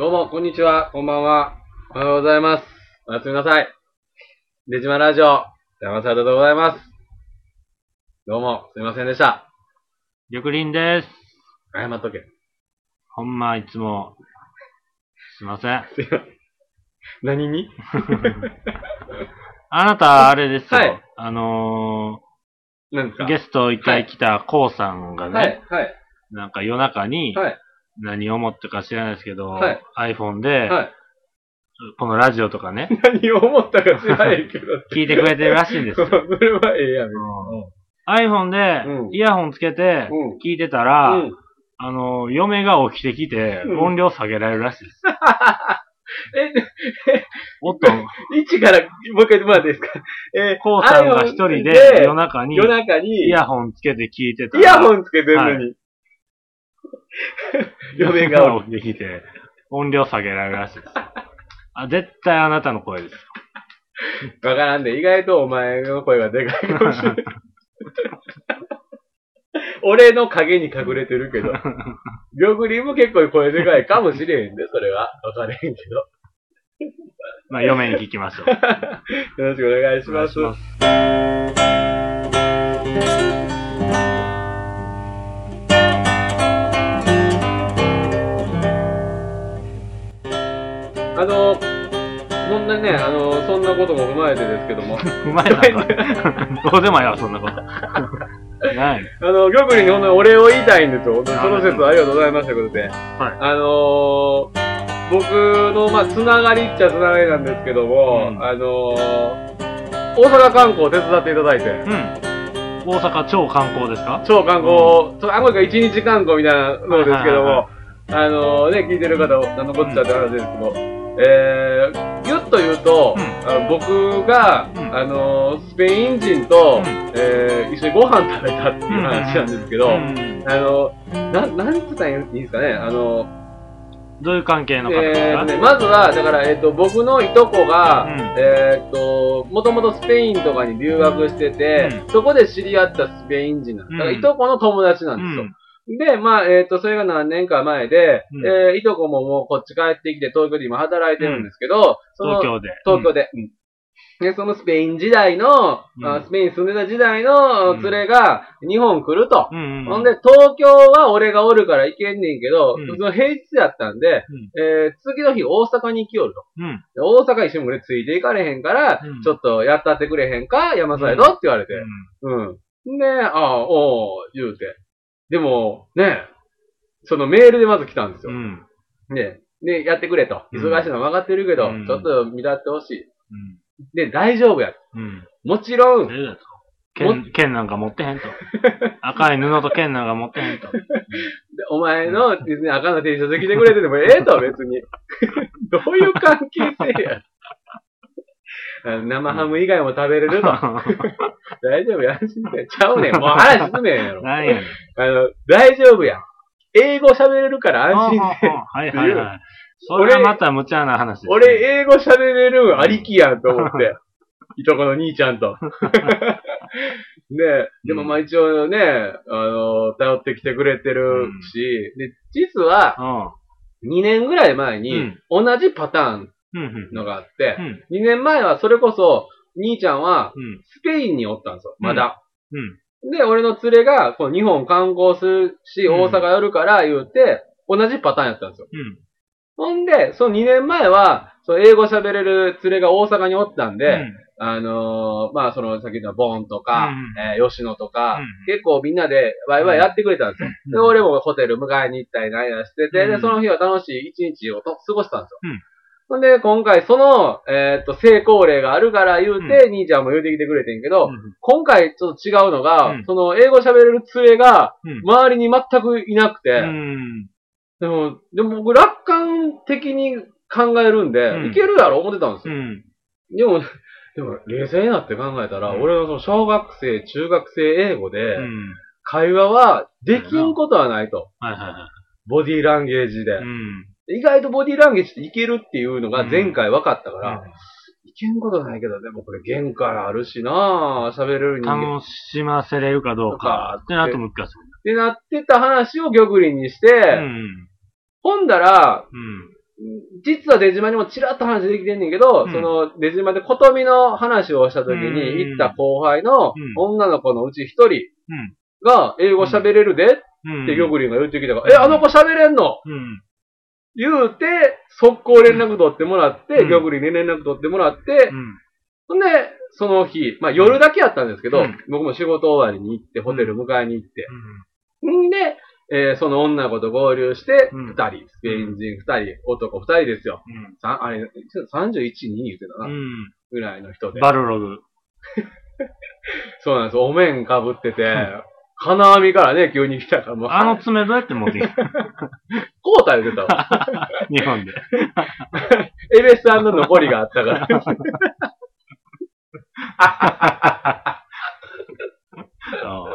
どうも、こんにちは、こんばんは。おはようございます。おやすみなさい。デジマラジオ、山里でございます。どうも、すいませんでした。緑林です。謝っとけ。ほんま、いつも、すいません。すいません。何に？あなた、あれですよ。はいあの何ですか？ー、ゲスト一回来たコウさんがね、はい、はい、なんか夜中に、はい、何を思ったか知らないですけど、はい iPhone で、はい。このラジオとかね、何を思ったか知らないけど。聞いてくれてるらしいんですそよ。れはええやん。うん iPhone でうん、イヤホンつけてうん、聞いてたら、うん。あのー、嫁が起きてきて、うん音量下げられるらしいです。え、おっと、一から、もう一回言ってもらっていいですか？えーコウさんが一人で夜中に、夜中に、イヤホンつけて聞いてたイら、ヤホンつけてるのに。嫁が起きてきて、音量下げられるらしいです。あ、絶対あなたの声です。わからんで、意外とお前の声がでかいかもしれない。俺の影に隠れてるけど。玉林も結構声でかいかもしれへんで、それは。わからへんけど。まあ、嫁に聞きましょう。よろしくお願いします。お願いしますあの、そんなね、あの、そんなことも踏まえてですけども、うま どうでもいいわ、そんなこと。ない。あの、玉林に本当にお礼を言いたいんですよ。そのあ説ありがとうございましたことで。あのー、僕の、まあ、つながりっちゃつながりなんですけども、うん。あのー、大阪観光を手伝っていただいて、うん。大阪超観光ですか？超観光、そうあんまり一日観光みたいなのですけどはいはいも、あのー、ね、聞いてる方、何のこっちゃって話ですけど、えー、ぎゅっと言うと、うん。僕が、うん。あのー、スペイン人と、うん。えー、一緒にご飯食べたっていう話なんですけど、うん。あの、な、なんつったらいいんですかね、あの、どういう関係の方ですかえーとね、まずは、だから、えっ、と、僕のいとこが、うん。えっ、と、もともとスペインとかに留学してて、うそこで知り合ったスペイン人なんです。だから、うん。いとこの友達なんですよ。で、まあ、えっ、と、それが何年か前で、うんえーいとこももうこっち帰ってきて、東京で今働いてるんですけど、その東京で。東京で。うんで、そのスペイン時代の、うんあスペイン住んでた時代のうん連れが日本来ると。うん。うん。ほんで、東京は俺がおるから行けんねんけど、うんその平日やったんで、えー次の日大阪に行きよると。うん。で大阪一緒に俺ついて行かれへんから、うんちょっとやったってくれへんか山サイドって言われて。うん。で、ああ、おう、言うて。でも、ね、そのメールでまず来たんですよ。うん。で、で、やってくれと。うん忙しいの分かってるけど、うんちょっと見立ってほしい。うん。で、大丈夫や。うん。もちろん。剣、剣なんか持ってへんと。赤い布と剣なんか持ってへんと。でお前の別に赤の T シャツ着てくれててもええと、別に。どういう関係性や。生ハム以外も食べれると。大丈夫や。安心して。ちゃうねん。もう話進めへんやろ。何やねん。あの、大丈夫や。英語喋れるから安心して。はいはいはい。それはまた無茶な話ね。俺、英語喋れるんありきやんと思って。いとこの兄ちゃんと。で、でもまあ一応ね、あの、頼ってきてくれてるし、で、実は、うん。2年ぐらい前に、同じパターンうん。うん。のがあってう、ん。2年前はそれこそ、兄ちゃんはうん。スペインにおったんですよ、まだ。うん。で、俺の連れが、こう日本観光するし、うん大阪寄るから言うて、同じパターンやったんですよ。うん。ほんで、その2年前は、そう英語喋れる連れが大阪におったんで、あのーまあ、その、さっき言ったボーンとか、うんえー吉野とか、うん結構みんなでワイワイやってくれたんですよ。うんで、俺もホテル迎えに行ったりなんやしてて、で、うんその日は楽しい一日をと過ごしたんですよ。うんほんで、今回その、えーっと、成功例があるから言うて、兄ちゃんも言うてきてくれてんけど、今回ちょっと違うのが、うんその、英語喋れる連れが、うん。周りに全くいなくて、うん。でも、でも僕楽観的に考えるんで、うんいけるやろ思ってたんですよ。うん。でも、でも、冷静になって考えたら、うん俺のその小学生、中学生英語で、うん。会話はできんことはないと。ボディーランゲージで。うん。意外とボディーランゲージっていけるっていうのが前回分かったから、うんいけんことないけど、でもこれ限界あるしなぁ、喋れる人間。っ楽しませれるかどうかってなると難しい。てなってた話を玉林にして、うん。ほんだら、うん。実は出島にもちらっと話できてんねんけど、うんその出島で琴美の話をした時うんに行った後輩のうん女の子のうち一人うん。が英語喋れるでっうん。て玉林が言ってきたから、え、あの子喋れんの？うん。言うて、速攻連絡取ってもらって、うん玉林に連絡取ってもらってう、ん。ほんで、その日、まあ夜だけやったんですけど、うん僕も仕事終わりに行って、ホテル迎えに行って、うん。んで、えーその女の子と合流して、うん二人、スペイン人二人、男二人ですよ。うん。あれ、31人言ってたな、うん。ぐらいの人で。バルログ。そうなんです。お面かぶってて、金網からね、急に来たから、もう、あの爪どうやって持ってきた？こうた言ってたわ。日本で。エベスさんの残りがあったから。そ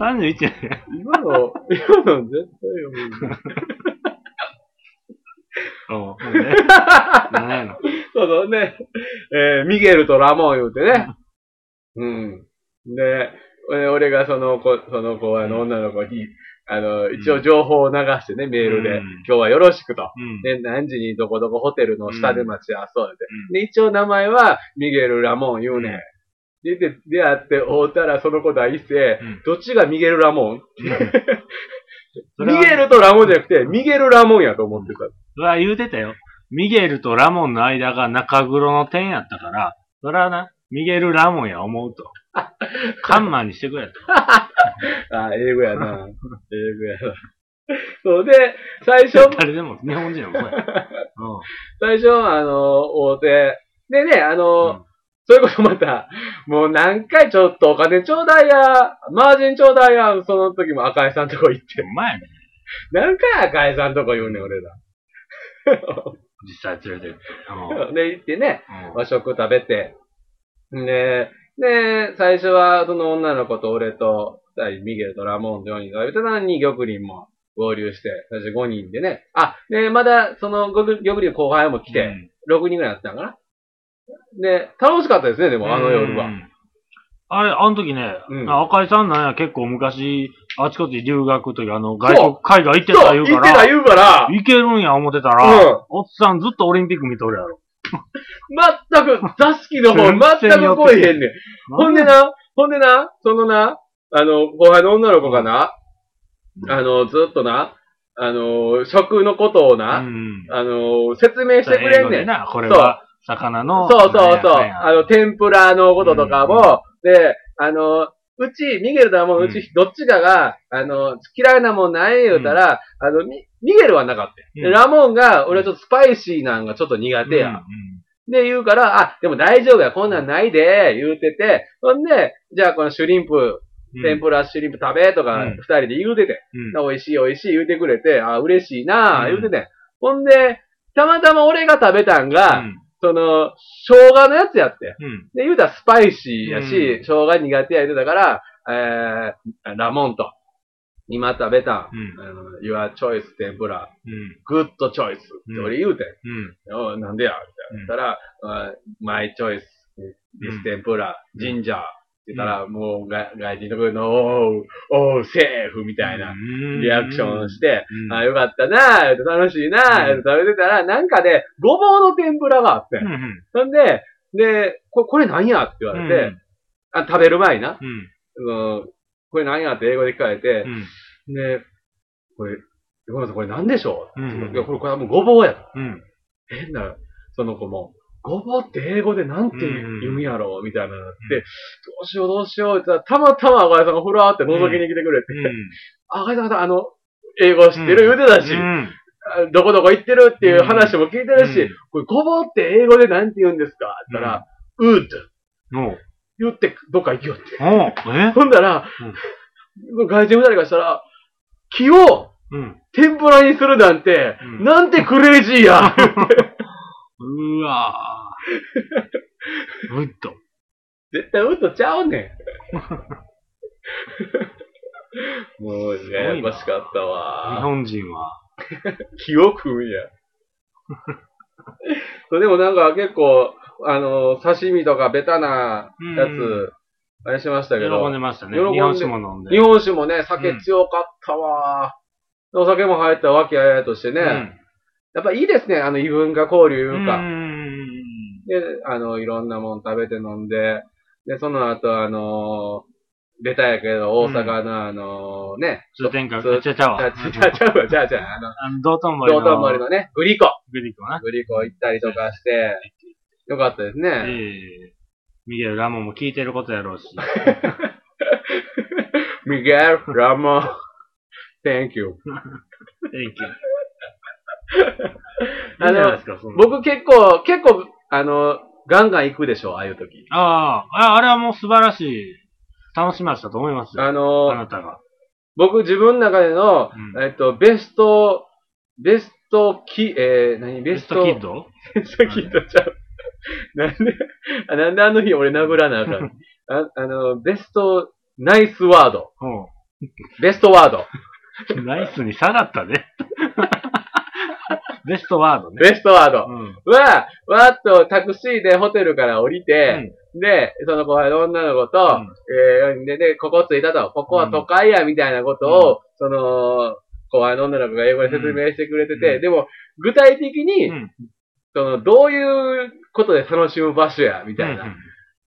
う31やね。今の、今の絶対よ。そう。ね。何やの。そうそうね。えーミゲルとラモン言うてね。うん。で、え俺がその子、その子、あの女の子に、あの、一応情報を流してね、メールで、うん今日はよろしくと。うん。で、何時にどこどこホテルの下で待ち合わそうって。うんで、一応名前はミゲル・ラモン言うねん。うんで、で、出会って会うたらその子第一声、うんどっちがミゲル・ラモン？ミゲルとラモンじゃなくて、ミゲル・ラモンやと思ってた。それは言うてたよ。ミゲルとラモンの間が中黒の点やったから、それはな、ミゲル・ラモンや思うと。カンマンにしてくれと。あ、英語やな。英語やな。そうで、最初、誰でも日本人の声や。最初、あの、大手。でね、あうん。の、それこそまた、もう何回ちょっとお金ちょうだいや、マージンちょうだいや、その時も赤井さんとこ行って。お前ね、何回赤井さんとこ言うねん、俺ら。実際連れてって。うんで、行ってね、うん和食食べて。で、で、最初はその女の子と俺と、二人、ミゲルとラモンと4人食べてたのに、玉林も合流して、最初5人でね。あ、で、まだ、その、玉林の後輩も来て、6人ぐらいやったんかな。で、楽しかったですね、でも、あの夜は。うんあれ、あの時ね、うん赤井さんなんや結構昔、あちこち留学というか、あの、外国海外行ってた言うか言ってたら、言うから、いけるんや思ってたら、うんおっさんずっとオリンピック見とるやろ。全く、座敷の方、全く来えへんねん。ほんでな、ほんでな、そのな、あの、後輩の女の子がな、あの、ずっとな、あの、食のことをうな、ん。あの、説明してくれんねん。英語でな、これは、魚の。そうそうそう。あの、天ぷらのこととかも、で、あの、うち、ミゲルとはもう、うち、どっちかが、あの、嫌いなもんない言うたら、あの、ミミゲルはなかった。でうん。ラモンが、俺はちょっとスパイシーなんがちょっと苦手や。うん。で、言うから、あ、でも大丈夫や、こんなんないで、言うてて、ほんで、じゃあこのシュリンプ、うん。天ぷらシュリンプ食べとか、うん。二人で言うてて、うん。美味しい美味しい言うてくれて、あ、嬉しいなうん。言うてて。ほんで、たまたま俺が食べたんが、うんその、生姜のやつやって。うん。で、言うたらスパイシーやし、うん生姜苦手や言うてたから、えー、ラモンと、今食べた、うん Your Choice 天ぷら、うん。グッドチョイスって俺言うてん。うん。おなんでや？みたいな。言ったら、あMy choice、this 天ぷら、ginger って言ったら、もうが外人の声の、おー、おー、セーフみたいなリアクションして、うんあ、よかったなー、楽しいな食べてたら、なんかで、ごぼうの天ぷらがあってう。ん。そんで、で、ここれ何やって言われて、うんあ食べる前にな、うん。うん、これ何やって英語で聞かれてう、ん。で、これ、横山さんこれ何でしょう、うんいや、これ、これはもうごぼうやと。うん。変な、その子も、ごぼうって英語でなんて言うんやろうみたいなのになって、うん。どうしようどうしようって言ったら、たまたま赤井さんがふらーって覗きに来てくれて、赤井さんがあの、英語知ってる言うてたし、うん。あどこどこ行ってるっていう話も聞いてるし、うん。これごぼうって英語でなんて言うんですかって言ったら、ウードおう。言ってどっか行きよって。ほんだら、外人二人がしたら、木をうん。天ぷらにするなんて、うん。なんてクレイジーや うわぁ。うっと。絶対ウッドちゃうねん。もう、ややこしかった日わ。本人は。木を食うんや。そうでもなんか結構、あの、刺身とかベタなやうんつ、あれしましたけ喜ど、んでましたね。喜んで日本酒も飲んで。日本酒もね、酒強かったわ。お酒も入ったわけあやとしてね、やっぱいいですね、あの異文化交流いうか。ん。で、あの、いろんなもん食べて飲んで、で、その後、あのベタやけど、大阪のあのね、通天閣、ちゃちゃわ。ちゃちゃちゃうわ、ちゃうちゃう、あの、あの、道頓堀の。道頓堀のね、グリコ。グリコな。グリコ行ったりとかして、よかったですえね。えミゲル・ラモンも聞いてることやろうし。ミゲル、ラモン、Thank you. Thank you. あの僕結構、結構、あの、ガンガン行くでしょ、ああいう時。ああ、ああれはもう素晴らしい。楽しませたと思いますよ。ああの、なたが。僕自分の中での、うんえっと、ベスト、ベストキ、えー、何？ベベススト、トキッド？ベストキッドちゃう。なんで、あなんであの日俺殴らなあかん。ああの、ベスト、ナイスワード。ベストワード。うん。ナイスに下がったね。ベストワードね。ベストワード。うん。は、わーっとタクシーでホテルから降りて、で、その後輩の女の子と、うんえーで、で、ここ着いたと、ここは都会や、みたいなことを、その、後輩の女の子が英語で説明してくれてて、うんでも、具体的に、うん。その、どういうことで楽しむ場所や、みみたいな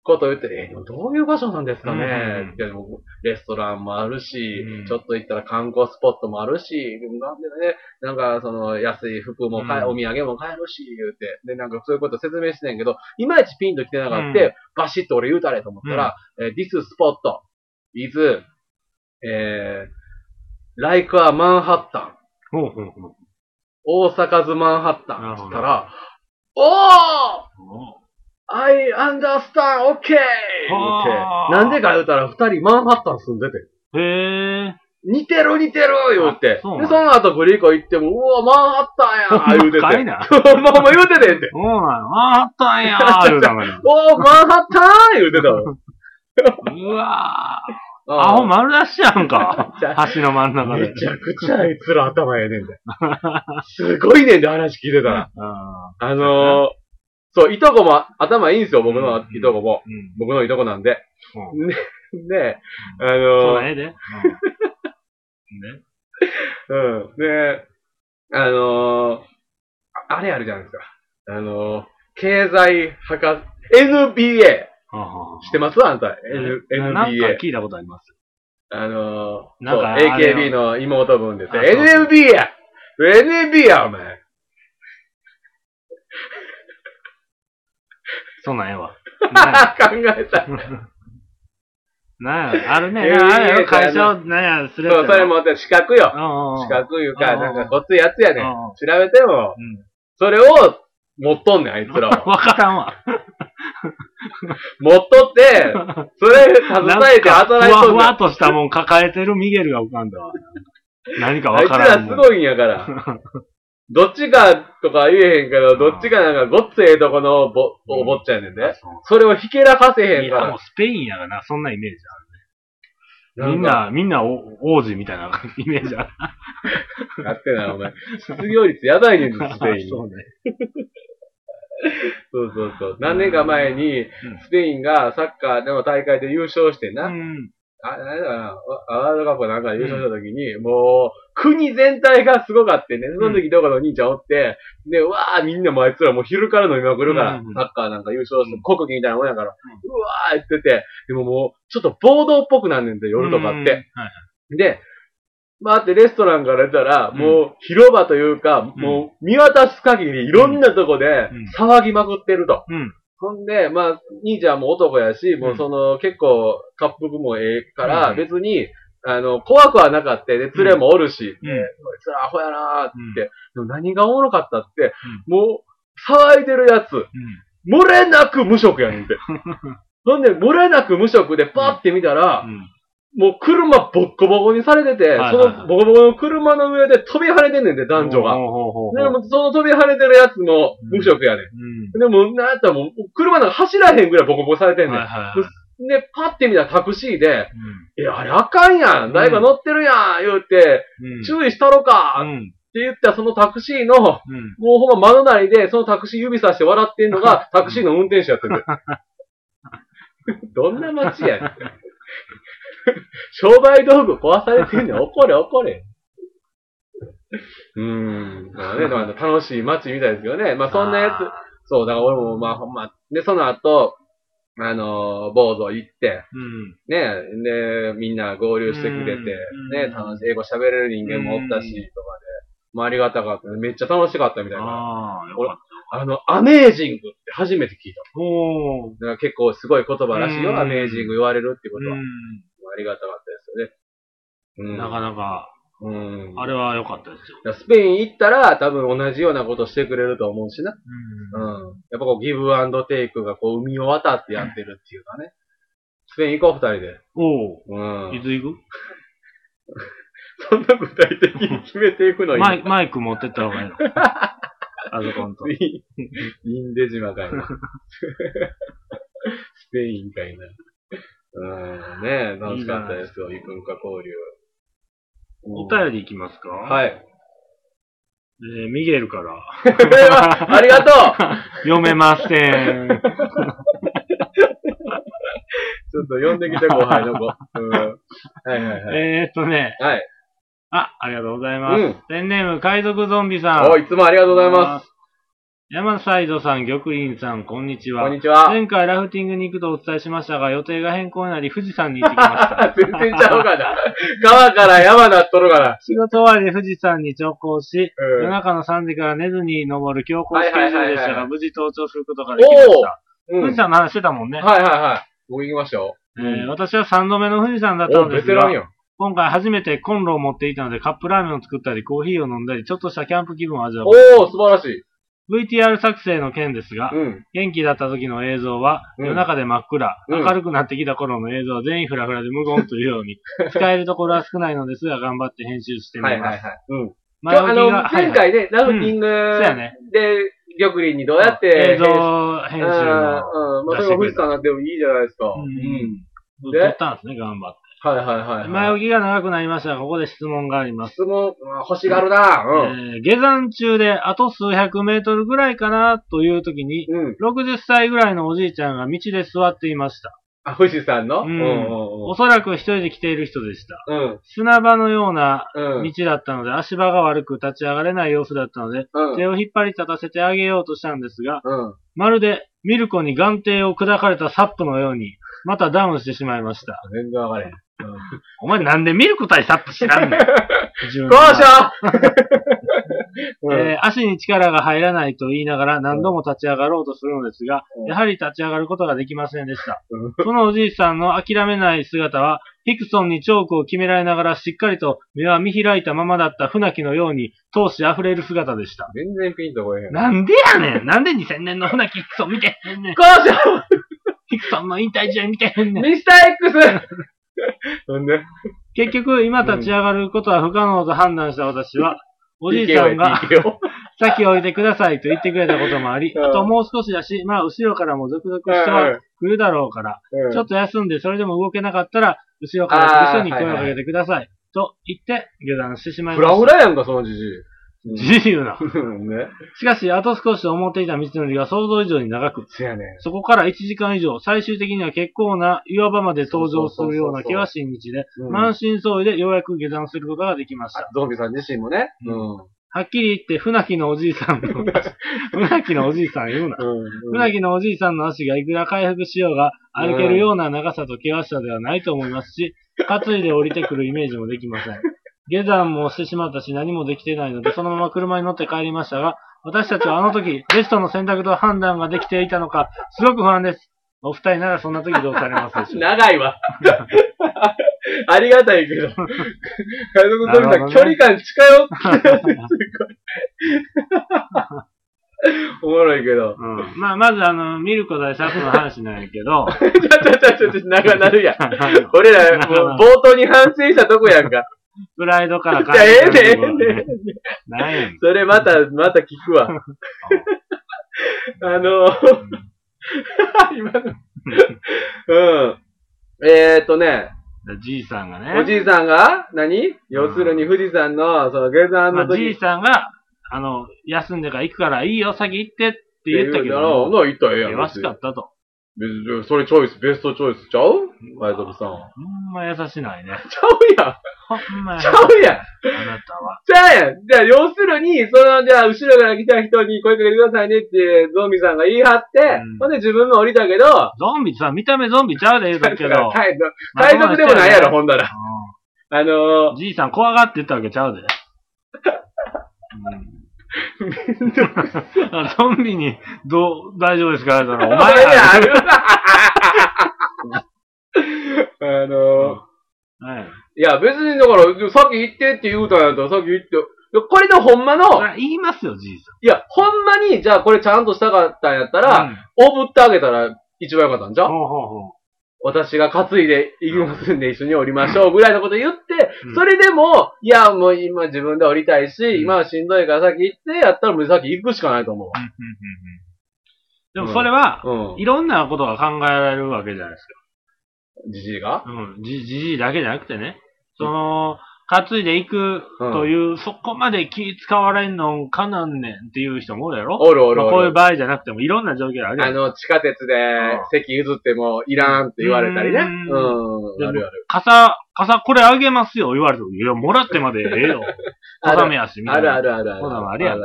ことを言って、えどういう場所なんですかうんうんね、でもレストランもあるし、うん。ちょっと行ったら観光スポットもあるし、なんでね、なんかその安い服も買え、うん。お土産も買えるし、言うて、で、なんかそういうこと説明してんやけど、いまいちピンと来てなかった、うん。バシッと俺言うたれと思ったら、えー This spot is, えー、like a Manhattan. ほうほうほう。大阪ズマンハッタンって言ったら、おー！お !I understand, okay! 言っては、あなんでか言うたら二人マンハッタン住んでて。へえ。似てる似てる言うて。で、あその後グリコ行っても、うわ、マンハッタンや 言うてて。深いな まほんま言うててんって。そうなの。あったんやー、言うたのに。おー、マンハッタン言うてたわ。うわー。あアホ丸出しやんか。橋の真ん中でめ。ちゃくちゃあいつら頭ええねんで。すごいねんで話聞いてたら。ああのー、そう、いとこも頭いいんですよ、僕のうんいとこも。ーうん。僕のいとこなんで。うん で、で、あそうのね。うん。で、あのー、ああれあるじゃないですか。あのー、経済博士、NBA! はあはあ知ってます？あんた。N ななんか NBA。聞いたことあります。あのー、なんかそうあれ AKB の妹分です。あそうそう NB や !NB や、お前。そんなんええわ。考えた。なんや、あるね。ええあれや会社を、なんや、するやつそう、それも資格よ。資格いうか、うんなんかごっついやつやね調べても、うん。それを持っとんねん、あいつらは。わからんわ。持っとって、それ携えて働いとんねんふわふわ。としたもん抱えてるミゲルが浮かんだわ。何かあいつわからんもん。らすごいんやから。どっちかとか言えへんけど、どっちかなんかごっつええとこのぼ、お坊ちゃんやねんで。それをひけらかせへんいや、もうから。スペインやがな、そんなイメージあるね。みんかな、みんなお王子みたいな イメージある。やってな、お前。失業率やばいねん、スペイン。そうね。そうそうそう。何年か前に、スペインがサッカーでの大会で優勝してな。うん。あ、なんだかな、ワールドカップなんか優勝した時に、もう、国全体がすごかってね、その時どこの兄ちゃんおって、で、うわーみんなもうあいつらもう昼から飲みまくるから、うん。サッカーなんか優勝して、うん。国技みたいなもんやから、うわー言ってて、でももう、ちょっと暴動っぽくなんねんて、夜とかって。うん。はい。で、まあってレストランから出たら、うん。もう広場というか、うん。もう見渡す限りいろんなとこでうん。騒ぎまくってると。うん。ほんで、まあ、兄ちゃんも男やし、もうその、結構、滑腹もええから、うん別に、あの、怖くはなかったで、連れもおるし、うん。で、こいつらアホやなーって、でも何がおもろかったって、うもう、騒いでるやつ、漏れなく無職やねんて。ほんで、漏れなく無職でパって見たら、うん。もう車ボッコボコにされてて、はいはいそのボコボコの車の上で飛び跳ねてんねんて、男女が。ほうほうほうほうでも、その飛び跳ねてるやつも無職やねん。うん。でも、なんやったらもう、車なんか走らへんぐらいボコボコされてんねん。はいはいはい。で、パッて見たらタクシーで、うえ、あれあかんやん誰か乗ってるやん言うて、ん。注意したろかってうん。言ったそのタクシーの、うん。もうほんま窓なりで、そのタクシー指さして笑ってんのが、タクシーの運転手やってんだよ。どんな街やねん。商売道具壊されてんねん。怒れ怒れ。うーん。まあね、まあ楽しい街みたいですけどね。まあそんなやつ、あそう、だから俺もまあほんま、で、その後、あのー、坊主行って、ーうん。ね、で、みんな合流してくれて、うんね、楽しい、英語喋れる人間もおったし、うんとかで、まあありがたかった。めっちゃ楽しかったみたいな。ああ、の、アメージングって初めて聞いた。おー。だから結構すごい言葉らしいよ、うんアメージング言われるってことは。うありがたかったですよね。うん。ん。なかなか、うん。あれは良かったですよ。スペイン行ったら多分同じようなことしてくれると思うしな。うん。うん。やっぱこうギブアンドテイクがこう海を渡ってやってるっていうかね。スペイン行こう二人で。おー。うん。いつ行く？そんな具体的に決めていくの？マイマイク持ってった方がいいの。あそこんと。インデ島かいな。スペインかいな。うん。ねえ、楽しかったですよ、異文化交流。お便り行きますか？はいい。えーミゲルから。ありがとう 読めません。ちょっと呼んできて、後輩の子。うん。はいはいはい。えーっとね、はい。あ、ありがとうございます。うんペンネーム、海賊ゾンビさん。お、いつもありがとうございます。す。山サイドさん、玉林さん、こんにちは。こんにちは。前回ラフティングに行くとお伝えしましたが、予定が変更になり、富士山に行ってきました。全然ちゃうかな。川から山なっとるから。仕事終わりで富士山に直行し、うん夜中の3時から寝ずに登る強行スケジュールでしたが、はいはいはいはい無事登頂することができました。うん。はい富士山の話してたもんね。はいはい。僕行きましたよ。えー私は3度目の富士山だったお、のですが。今回初めてコンロを持っていたので、カップラーメンを作ったり、コーヒーを飲んだり、ちょっとしたキャンプ気分を味わう。おー、素晴らしい。VTR 作成の件ですが、うん。元気だった時の映像は、うん夜中で真っ暗、うん明るくなってきた頃の映像は全員フラフラで無言というように、使えるところは少ないのですが、頑張って編集してみます。はいはいはい。うん。前置きがあの、はいはい前回ね、ラフティンそうグやね。で、玉林にどうやって映像編集編集の、うん、うん。まあ、それが富士山なんでもいいじゃないですか。うんうん。撮ったんですね、頑張って。はいはいはいはい。前置きが長くなりましたが、ここで質問があります。質問、うん欲しがるなうん。えー下山中であと数百メートルぐらいかなという時に、うん。60歳ぐらいのおじいちゃんが道で座っていました。あ、富士山の？ううんんおそらく一人で来ている人でした。うん。砂場のようなうん。道だったので、足場が悪く立ち上がれない様子だったので、うん。手を引っ張り立たせてあげようとしたんですが、うん。まるでミルコに眼底を砕かれたサップのように、またダウンしてしまいました。全然わかれへん。お前なんでミルコ対サップ知らんねん。交が渉うん えー足に力が入らないと言いながら何度も立ち上がろうとするのですが、うんやはり立ち上がることができませんでした。うんそのおじいさんの諦めない姿は、ヒクソンにチョークを決められながらしっかりと目は見開いたままだった船木のように闘志溢れる姿でした。全然ピンとこえへん。なんでやねんなんで2000年の船木ヒクソン見てへんねん交渉ヒクソンの引退試合見てへんね。んミスター X! なんで？結局、今立ち上がることは不可能と判断した私は、おじいさんが先を置いてくださいと言ってくれたこともあり、うん。あともう少しだし、まあ後ろからも続々人は来るだろうから、うん。ちょっと休んでそれでも動けなかったら、後ろから来る人に声をかけてください。と言って下山してしまいフましラフラやんか、そのじじい。た。自由な。う んね。しかし、あと少しと思っていた道のりが想像以上に長く、せやねん。そこから1時間以上、最終的には結構な岩場まで登場するような険しい道で、うん満身創痍でようやく下山することができました。ゾンビさん自身もね。ううん。はっきり言って、船木のおじいさんの、船木のおじいさん言うな。うん。船木のおじいさんの足がいくら回復しようが、歩けるような長さと険しさではないと思いますし、担いで降りてくるイメージもできません。下山もしてしまったし何もできてないので、そのまま車に乗って帰りましたが、私たちはあの時、ベストの選択と判断ができていたのか、すごく不安です。お二人ならそんな時どうされますでしょうか？長いわ。ありがたいけど。海賊ゾンビさん、距離感近よって。おもろいけど。うん、まあ、まずあの、ミルコ大作の話なんやけど、ちょちょちょちょちょ、長なるやん。俺ら、もう冒頭に反省したとこやんか。プライドからじゃあ、ええねん、ええねねん。なんやねん。それまた、また聞くわ。あの、今の。うん。えーっとね、じいさんがね。おじいさんが？何？要するに富士山の、その下山まあ、の時じいさんが、あの、休んでから行くからいいよ、先行ってって言ったけどなも、言ったらええやん。険しかったと。それチョイス、ベストチョイスちゃう？海賊さん。ほんま優しないね。ちゃうやん。ほんまやちゃうやん。あなたは。ちゃうやん。じゃあ、要するに、その、じゃあ、後ろから来た人に声かけてくださいねって、ゾンビさんが言い張って、うんほんで自分も降りたけど、ゾンビさ、見た目ゾンビちゃうで 言うけど。海賊でもないやろ、ほんだら。うあのんじいさん怖がって言ったわけちゃうで。うん、ゾンビに、どう、大丈夫ですか？お前やや。あるあのはい。や、別にだから、さっき言ってって言うたんやったら、さっき言って、これでほんまの、言いますよ、じいさいや、ほんまに、じゃあこれちゃんとしたかったんやったん。ら、うんおぶってあげたら一番よかったんじゃう？私が担いで行きますんで一緒に降りましょう ぐらいのこと言って、うんそれでも、いや、もう今自分で降りたいし、ん今はしんどいから先行って、やったらもう先行くしかないと思うでもそれは。いろんなことが考えられるわけじゃないですじじいが？か。うん。じ、じじいだけじゃなくてね。その、担いでいくという、そこまで気使われんのかなんねんっていう人もおるやろ？おるおる。まあこういう場合じゃなくてもいろんな状況ある。あの、地下鉄で席譲ってもいらんって言われたりね。ううん。あるある。傘、傘これあげますよ言われても、いや、もらってまでええよ。小雨やし、みたあいな。るあるあるある。そうなのあるやん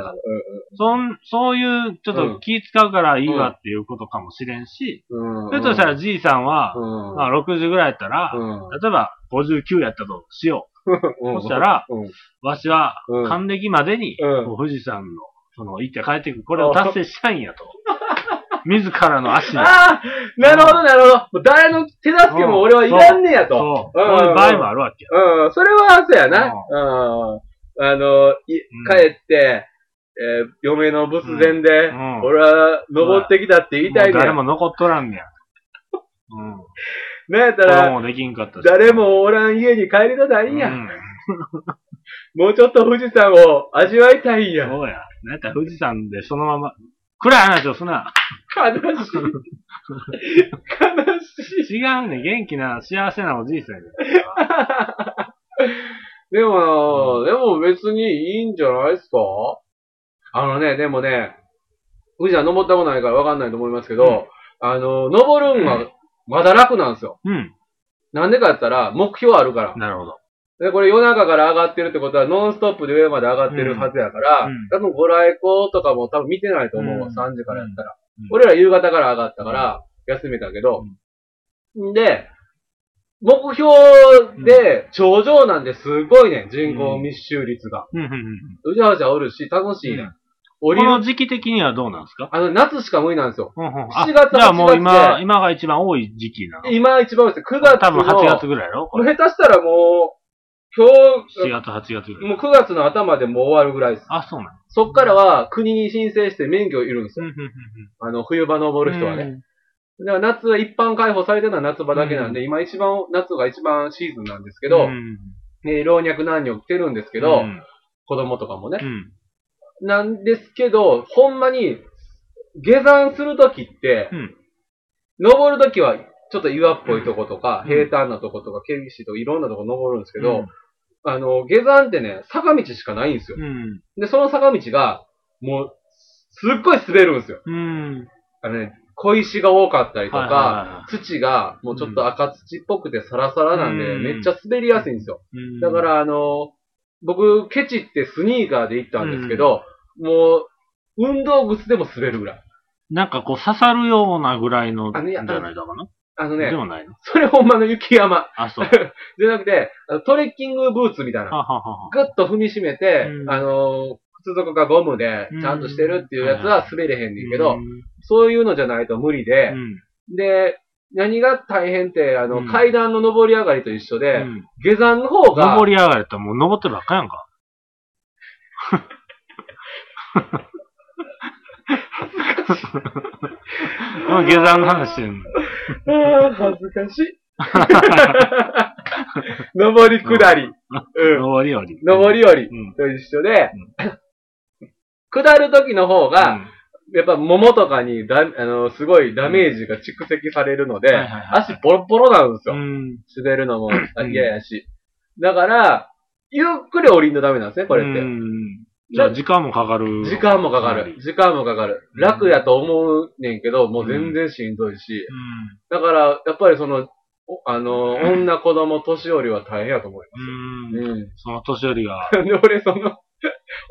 そん、そういう、ちょっと気使うからいいわっていうことかもしれんし、うんうん。それとしたらじいさんは、うん。まあ60ぐらいやったら、うん。例えば59やったとしようん。そしたら。わしはうん、還暦までに、富士山の、その、行って帰ってくる。これを達成したいんやと。自らの足で。ああなるほど、なるほど。誰の手助けも俺はいらんねやと。そう。うんそういう場合もあるわけよ。うん、それはそうやな。うん。あの、い帰って、えー嫁の仏前で、うん俺は登ってきたって言いたいねもう誰や。も残っとらんねや。うん。なんやった子ら、供できんかったし。誰もおらん家に帰りたないんや。うん もうちょっと富士山を味わいたいんや。そうや。なんやったら富士山でそのまま、暗い話をすな。悲しい。悲しい。違うね。元気な、幸せなおじいさんやで。でもな、でも別にいいんじゃないですか？あのね、でもね、富士山登ったことないからわかんないと思いますけど、うんあの、登るんがまだ楽なんですよ。うん。なんでかって言ったら、目標あるから。なるほど。で、これ夜中から上がってるってことは、ノンストップで上まで上がってるはずやから、うん多分ご来光とかも多分見てないと思うわ、うん3時からやったら。うん俺ら夕方から上がったから、休めたけど、んで、目標で、頂上なんですごいね、人口密集率が。うんうんうんうじゃうじゃおるし、楽しいね。うん降りる、この時期的にはどうなんですか？あの、夏しか無理なんですよ。うんうんあ7月じゃあもう8今、今が一番多い時期なの。今一番多いです。9月の。多分8月ぐらいやろ？これ。下手したらもう、今7月、8月ぐらい。日、もう9月の頭でもう終わるぐらいです。あ、そうなんそっからは国に申請して免許いるんですよ。あの、冬場登る人はね。だから夏は一般開放されてるのは夏場だけなんで、今一番、夏が一番シーズンなんですけど、うんね老若男女来てるんですけど、うん子供とかもねう。んなんですけど、ほんまに、下山するときって、うん。登るときは、ちょっと岩っぽいとことか、うん。平坦なとことか、険しいとか、いろんなとこ登るんですけど、うん。あの、下山ってね、坂道しかないんですよ。うん。で、その坂道が、もう、すっごい滑るんですよ。うん。あのね、小石が多かったりとはいはいか、は土がもうちょっと赤土っぽくてサラサラなんで、うん。めっちゃ滑りやすいんですよ。だか、ら、あの、僕、ケチってスニーカーで行ったんですけど、もう、運動靴でも滑るぐらい。なんかこう刺さるようなぐらいの、あねじゃないだかな？あのねで、もないの？それほんまの雪山。あ、そう。じゃなくて、あのトレッキングブーツみたいな。はははは。ぐっと踏みしめて、うんあの、靴底がゴムでうんちゃんとしてるっていうやつは滑れへんねんけど、うんそういうのじゃないと無理で、うんで、何が大変って、あの、うん階段の上り上がりと一緒で、うん下山の方が、登り上がれたらもう登ってるばっかやんか。もう下山の話してんの。あー恥ずかしい。上り下り。うん。登りより。上り下りうん。と一緒で、下る時の方が、やっぱ桃とかにだ、あの、すごいダメージが蓄積されるので、足ボロボロなんですよ。うん。滑るのも嫌やし。だから、ゆっくり降りんとダメなんですね、これって。うんじゃあ時間もかかる。時間もかかる。時間もかかる。楽やと思うねんけど、もう全然しんどいし。だから、やっぱりその、おあの、女、子供、年寄りは大変やと思いまうん。その年寄りが。で俺その、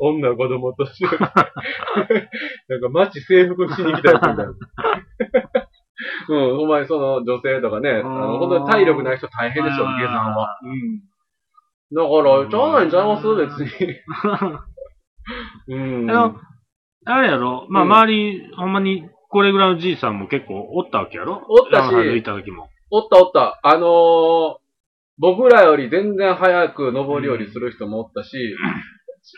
女、子供として、なんか街征服しに来たやつみたいな。うん、お前その女性とかね、あの、本当に体力ない人大変でしょ、下山は。うん。だから、ちゃうないんちゃいます？別に。うん。あのあれやろ？まあ、うん。周り、ほんまに、これぐらいのじいさんも結構おったわけやろ？おったし。山歩いた時も。おったおった。あのー僕らより全然早く登り降りする人もおったし、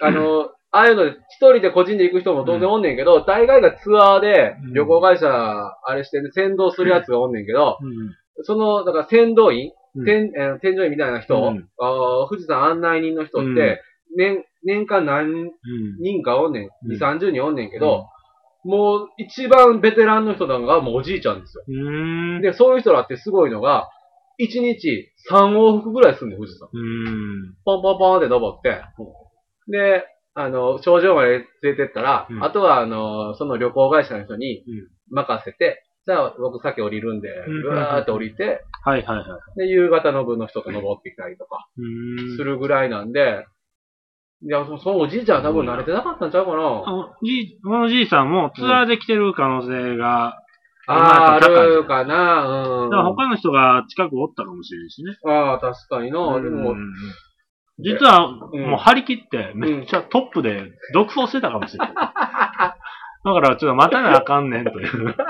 あのーああいうので、一人で個人で行く人も当然おんねんけど、大概がツアーでうん。旅行会社、あれしてね、先導するやつがおんねんけど、うん。その、だから先導員、うん。添えー添乗員みたいな人、うん。あー富士山案内人の人って、うん。年、年間何うん。人かおんねん？うん2、30人おんねんけど、もう一番ベテランの人なんかもうおじいちゃんですよ。で、そういう人らってすごいのが、1日3往復ぐらいすんねん、富士山。ポンポンポンって登って、で、あの、頂上まで連れてったら、うんあとは、あの、その旅行会社の人にうん任せて、じゃあ僕先降りるんで、うんぐわーって降りて、はいはいはい。で、夕方の分の人と登ってきたりとか。するぐらいなんで、いや、そそのおじいちゃんは多分慣れてなかったんちゃうかな。じい、このじいさんもツアーで来てる可能性が、ああ、あ今やったら高いるかな、うん。だから他の人が近くおったかもしれんしね。ああ、確かにな。でもう、ん実は、うんもう張り切って、めっちゃトップで独走してたかもしれない。だから、ちょっと待たなあかんねんという。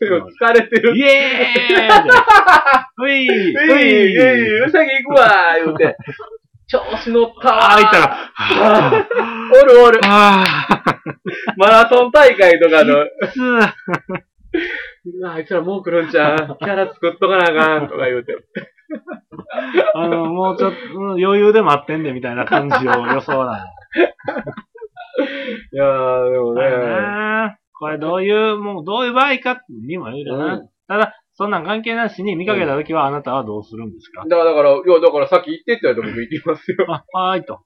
疲れてる。イエーイ ういえい、えい、うさぎ行くわ言うて。調子乗ったわああ、いったら、おるおる。あ マラソン大会とかの、あ、いつらもう来るんちゃうキャラ作っとかなあかんとか言うて。あの、もうちょっと、うん余裕で待ってんでみたいな感じを予想だ。いやー、でもね。ねこれどういう、もうどういう場合かにもよるな。うんただ、そんなん関係なしに見かけたときはあなたはどうするんですか、だから、だから、いや、だからさっき言ってって言われて僕行きますよ。あ、はーいと。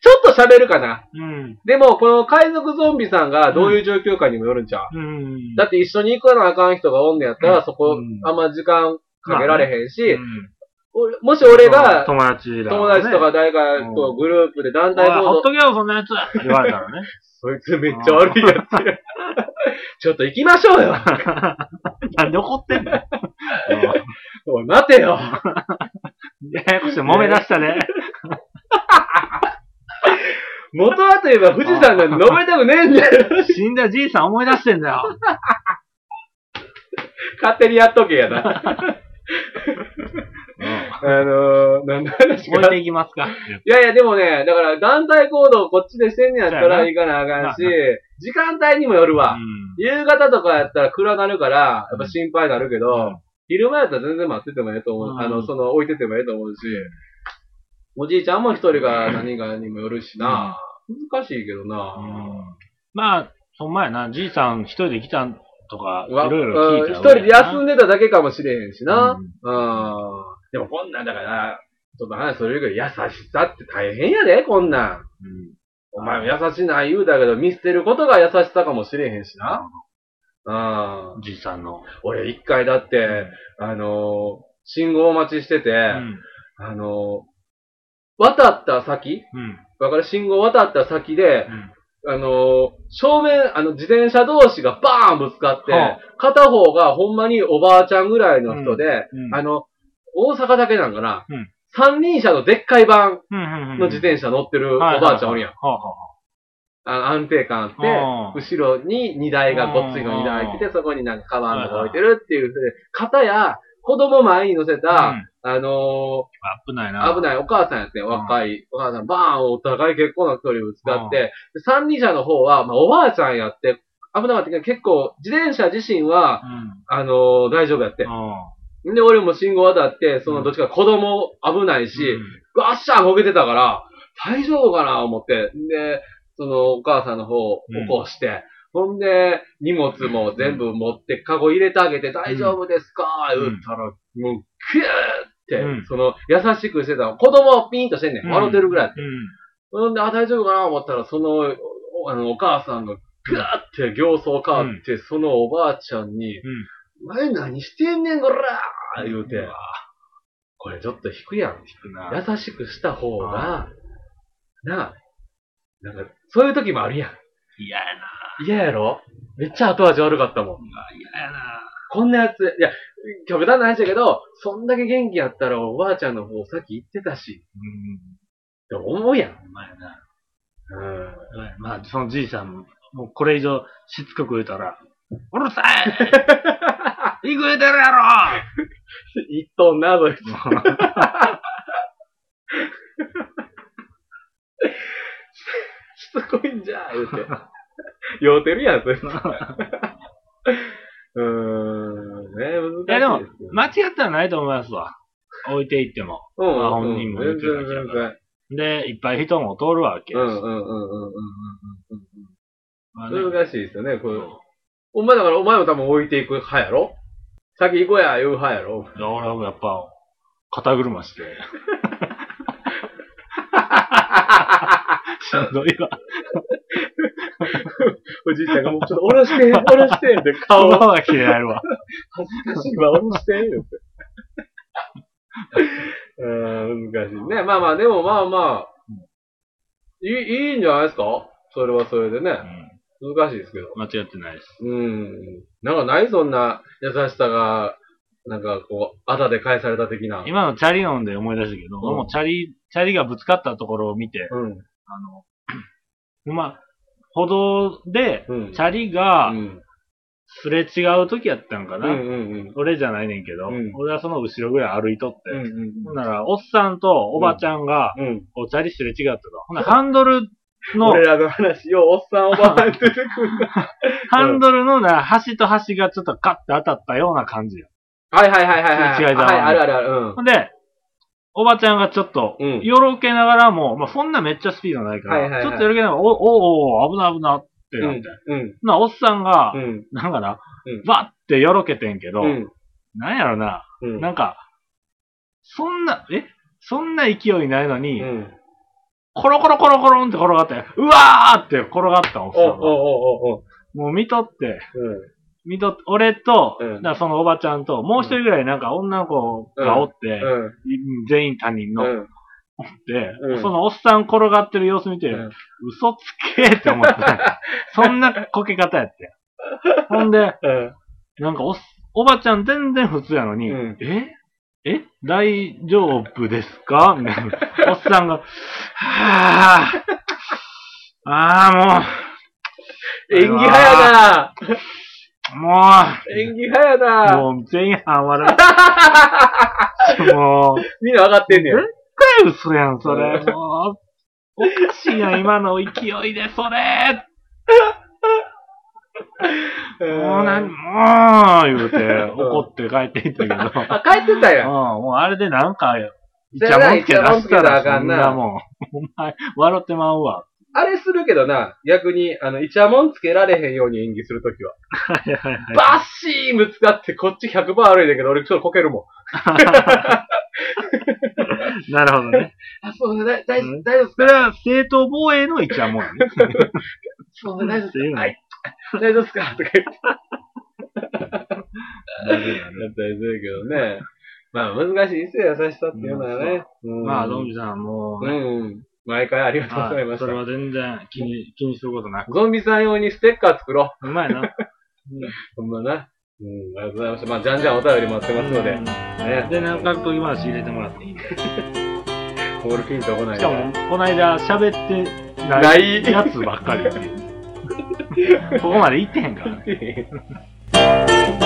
ちょっと喋るかな。うん。でも、この海賊ゾンビさんがどういう状況かにもよるんちゃう、うん。だって一緒に行かなあかん人がおんねやったら、そこうん、あんま時間かけられへんし、うん俺もし俺が、友達だ、友達とか誰かとグループで団体おいほっ行動、とけよ、そんなやつって言われたらね。そいつめっちゃ悪いやつや。ちょっと行きましょうよ なんで怒ってんの？よ おい、待てよややこしい、揉め出したね。元はといえば富士山なんて登りたくねえんだよ死んだじいさん思い出してんだよ。勝手にやっとけやな。あのー、何の話か置いていきますか。いやいや、でもね、だから団体行動こっちでしてんねやったら行かなあかんしまあ、時間帯にもよるわ。夕方とかやったら暗なるから、やっぱ心配になるけど、うん昼間やったら全然待っててもええと思う。うんあの、その、置いててもええと思うし、おじいちゃんも一人が何かにもよるしな。難しいけどな。うんまあ、ほんまやな、じいさん一人で来たとか、いわろいろ聞いたうん一人で休んででただけかもしれへんしな。うんうん。でもこんなんだから、ちょっと話それるけど、優しさって大変やで、こんなん。お前も優しない言うだけど、見捨てることが優しさかもしれへんしな。うん。じいさんの。俺一回だって、あのー信号待ちしてて、うん。あのー渡った先うん。わかる？信号渡った先でう、ん。あのー正面、あの、自転車同士がバーンぶつかって、はあ片方がほんまにおばあちゃんぐらいの人で、うんあの、大阪だけなんかな、うん三輪車のでっかい版うん。の自転車乗ってるおはいばあちゃんおるやん。はあ安定感あって、後ろに荷台がごっついの荷台来て、そこになんかカバンとか置いてるっていう、方や、子供前に乗せた、あうんあの危ないな。ー危ないお母さんやって、若い、お母さん、バーンお互い結構な距離ぶつかって、で三輪車の方は、まあ、おばあちゃんやって、危なかったけど、結構、自転車自身は、あのー大丈夫やってう。ん。で、俺も信号渡って、そのどっちか子供危ないし、わっしゃーこけてたから、大丈夫かな思って。で、そのお母さんの方を起こして、ほんで、荷物も全部持って、カゴ入れてあげて、大丈夫ですか？うん。言ったら、もう、キューって、うん。その、優しくしてたの。子供ピンとしてんねん。うん。笑ってるぐらい。うん。ほんで、あ、大丈夫かな思ったら、その、おあの、お母さんが、ぐーって形相変わって、そのおばあちゃんに、お前何してんねん、こらー言うて、こ前ちょっと引くやん。引くな。優しくした方が、なあ、なんか、そういう時もあるやん。嫌やな。嫌やろ？めっちゃ後味悪かったもん。嫌やな。こんなやつ、いや、極端な話だけど、そんだけ元気やったらおばあちゃんの方先行ってたし、うん。って思うやん。うまいな。うん。まあ、そのじいさんも、もうこれ以上しつこく言うたら、うるさい行く言うてるやろ 言っとんな、そいつ。しつこいんじゃ、言うて。酔うてるやん、そいつ。うーん、ね難しいいやでも間違ってはないと思いますわ。置いていっても。うんうんまあ本人も言ってるわけだ全から然。で、いっぱい人も通るわけです。うんうんうんうんうんうんまあねうん。難しいですよね、これ。お前だから、お前も多分置いていく派やろ？先行こうや、言う派やろいや俺はやっぱ、肩車して。しんどいわ。おじいちゃんがもうちょっと下ろして、下ろしてって顔顔が切れられるわ。恥ずかしいわ、下ろして、言うて。うーん、難しいね。まあまあ、でもまあまあ、いい、いいんじゃないですか？それはそれでね。難しいですけど。間違ってないです。うん。なんかないそんな優しさが、なんかこう、あだで返された的な。今のチャリ音で思い出したけど、うん俺もチャリ、チャリがぶつかったところを見て、うん。あの、まあ、歩道で、うん。チャリがうん。すれ違う時やったんかな。うんうんうん。俺じゃないねんけど、うん俺はその後ろぐらい歩いとって、うんうんほんなら、おっさんとおばちゃんが、うん。こうチャリすれ違ったと。ほんならハンドルの、俺らの話よ、おっさんおばあん出てくる。ハンドルのな、端と端がちょっとカッて当たったような感じよ。はいはいはいはいはい。違いだはい、あるあるある。うん。ほんで、おばちゃんがちょっと、うんよろけながらも、まあ、そんなめっちゃスピードないから、はいはいはいちょっとよろけながら、お、お、お、危ない危ないってなって。うん。な、おっさんが、うん。なんかな、うんバッてよろけてんけど、うん。なんやろな、うん。なんか、そんな、え？そんな勢いないのに、うん。コロコロコロコロンって転がって、うわーって転がったおっさんが。おおおおおもう見とって、うん。見とって、俺と、うんだからそのおばちゃんと、もう一人ぐらいなんか女の子がおって、うん。全員他人の、うん。で、うんそのおっさん転がってる様子見て、うん嘘つけって思って、そんなこけ方やって。ほんで、うん。なんかおっ、おばちゃん全然普通やのに、うんえ？え？大丈夫ですか？みたいな。おっさんが、はぁ、ああ、演技派やなもう、も演技派やう、なもう前半笑う。もう、みんな分かってんねや。絶対嘘やん、それ。もう、おかしいやん、今の勢いで、それ。もう何、もう、言うて、怒って帰っていったけど。あ、帰ってたうん。もうあれでなんか、いちゃもんつけ出したら、イチャモンつけたらあかんなそんなもん。お前、笑ってまうわ。あれするけどな、逆に、あの、イチャモンつけられへんように演技するときは。はいはいはい。バッシーンぶつかって、こっち100%悪いんだけど、俺ちょっとこけるもん。なるほどね。あ、そうだ、大うん大丈夫それは正当防衛の一はもんやね。そうだ、大丈夫はい。大丈夫ですか？とか言って。なるほどだったりするけどね。まあ、難しいですよ、優しさっていうのはね。うんまあ、ゾンビさんもううね、ん。毎回ありがとうございましそれは全然気に、気にすることなく。ゾンビさん用にステッカー作ろうまいな。う。ほんまな。うん、ありがとうございました。まあ、じゃんじゃんお便り待ってますので。ね。で、なんか時話入れてもらっていい？んで。ボールピンとこないしかも、この間喋ってないやつばっかりっていう。ここまで行ってへんからね。